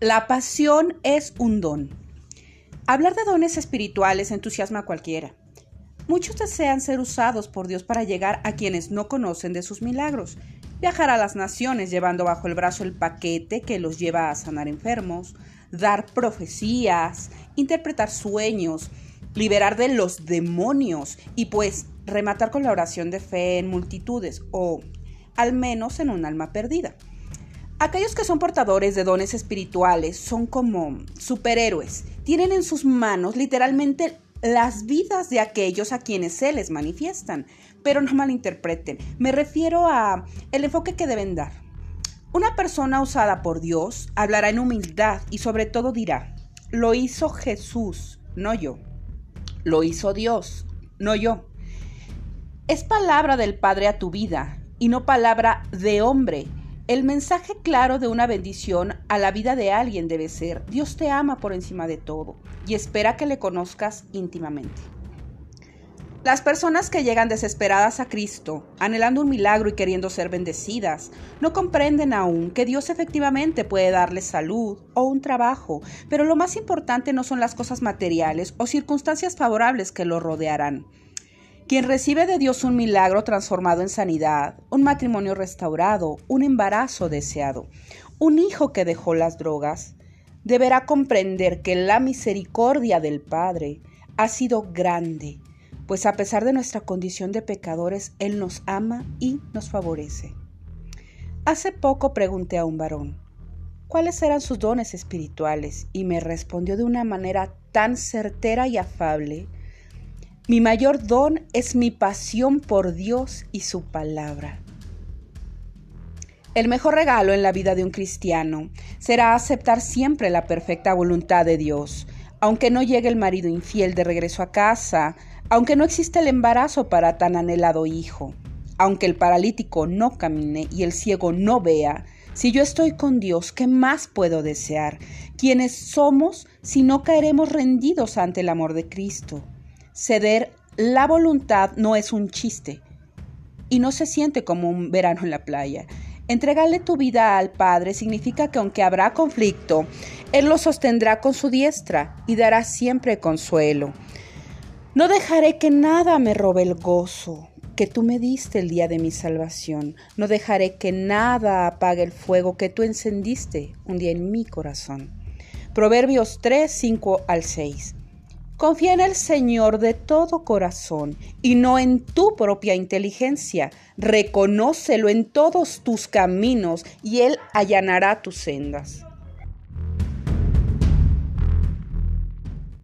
La pasión es un don. Hablar de dones espirituales entusiasma a cualquiera. Muchos desean ser usados por Dios para llegar a quienes no conocen de sus milagros, viajar a las naciones llevando bajo el brazo el paquete que los lleva a sanar enfermos, dar profecías, interpretar sueños, liberar de los demonios y pues rematar con la oración de fe en multitudes o al menos en un alma perdida. Aquellos que son portadores de dones espirituales son como superhéroes. Tienen en sus manos literalmente las vidas de aquellos a quienes se les manifiestan. Pero no malinterpreten, me refiero a el enfoque que deben dar. Una persona usada por Dios hablará en humildad y sobre todo dirá, lo hizo Jesús, no yo. Lo hizo Dios, no yo. Es palabra del Padre a tu vida y no palabra de hombre el mensaje claro de una bendición a la vida de alguien debe ser, Dios te ama por encima de todo y espera que le conozcas íntimamente. Las personas que llegan desesperadas a Cristo, anhelando un milagro y queriendo ser bendecidas, no comprenden aún que Dios efectivamente puede darles salud o un trabajo, pero lo más importante no son las cosas materiales o circunstancias favorables que lo rodearán quien recibe de Dios un milagro transformado en sanidad, un matrimonio restaurado, un embarazo deseado, un hijo que dejó las drogas, deberá comprender que la misericordia del Padre ha sido grande, pues a pesar de nuestra condición de pecadores, Él nos ama y nos favorece. Hace poco pregunté a un varón, ¿cuáles eran sus dones espirituales? Y me respondió de una manera tan certera y afable, mi mayor don es mi pasión por Dios y su palabra. El mejor regalo en la vida de un cristiano será aceptar siempre la perfecta voluntad de Dios, aunque no llegue el marido infiel de regreso a casa, aunque no exista el embarazo para tan anhelado hijo, aunque el paralítico no camine y el ciego no vea, si yo estoy con Dios, ¿qué más puedo desear? ¿Quiénes somos si no caeremos rendidos ante el amor de Cristo? Ceder la voluntad no es un chiste y no se siente como un verano en la playa. Entregarle tu vida al Padre significa que aunque habrá conflicto, Él lo sostendrá con su diestra y dará siempre consuelo. No dejaré que nada me robe el gozo que tú me diste el día de mi salvación. No dejaré que nada apague el fuego que tú encendiste un día en mi corazón. Proverbios 3, 5 al 6. Confía en el Señor de todo corazón y no en tu propia inteligencia. Reconócelo en todos tus caminos y Él allanará tus sendas.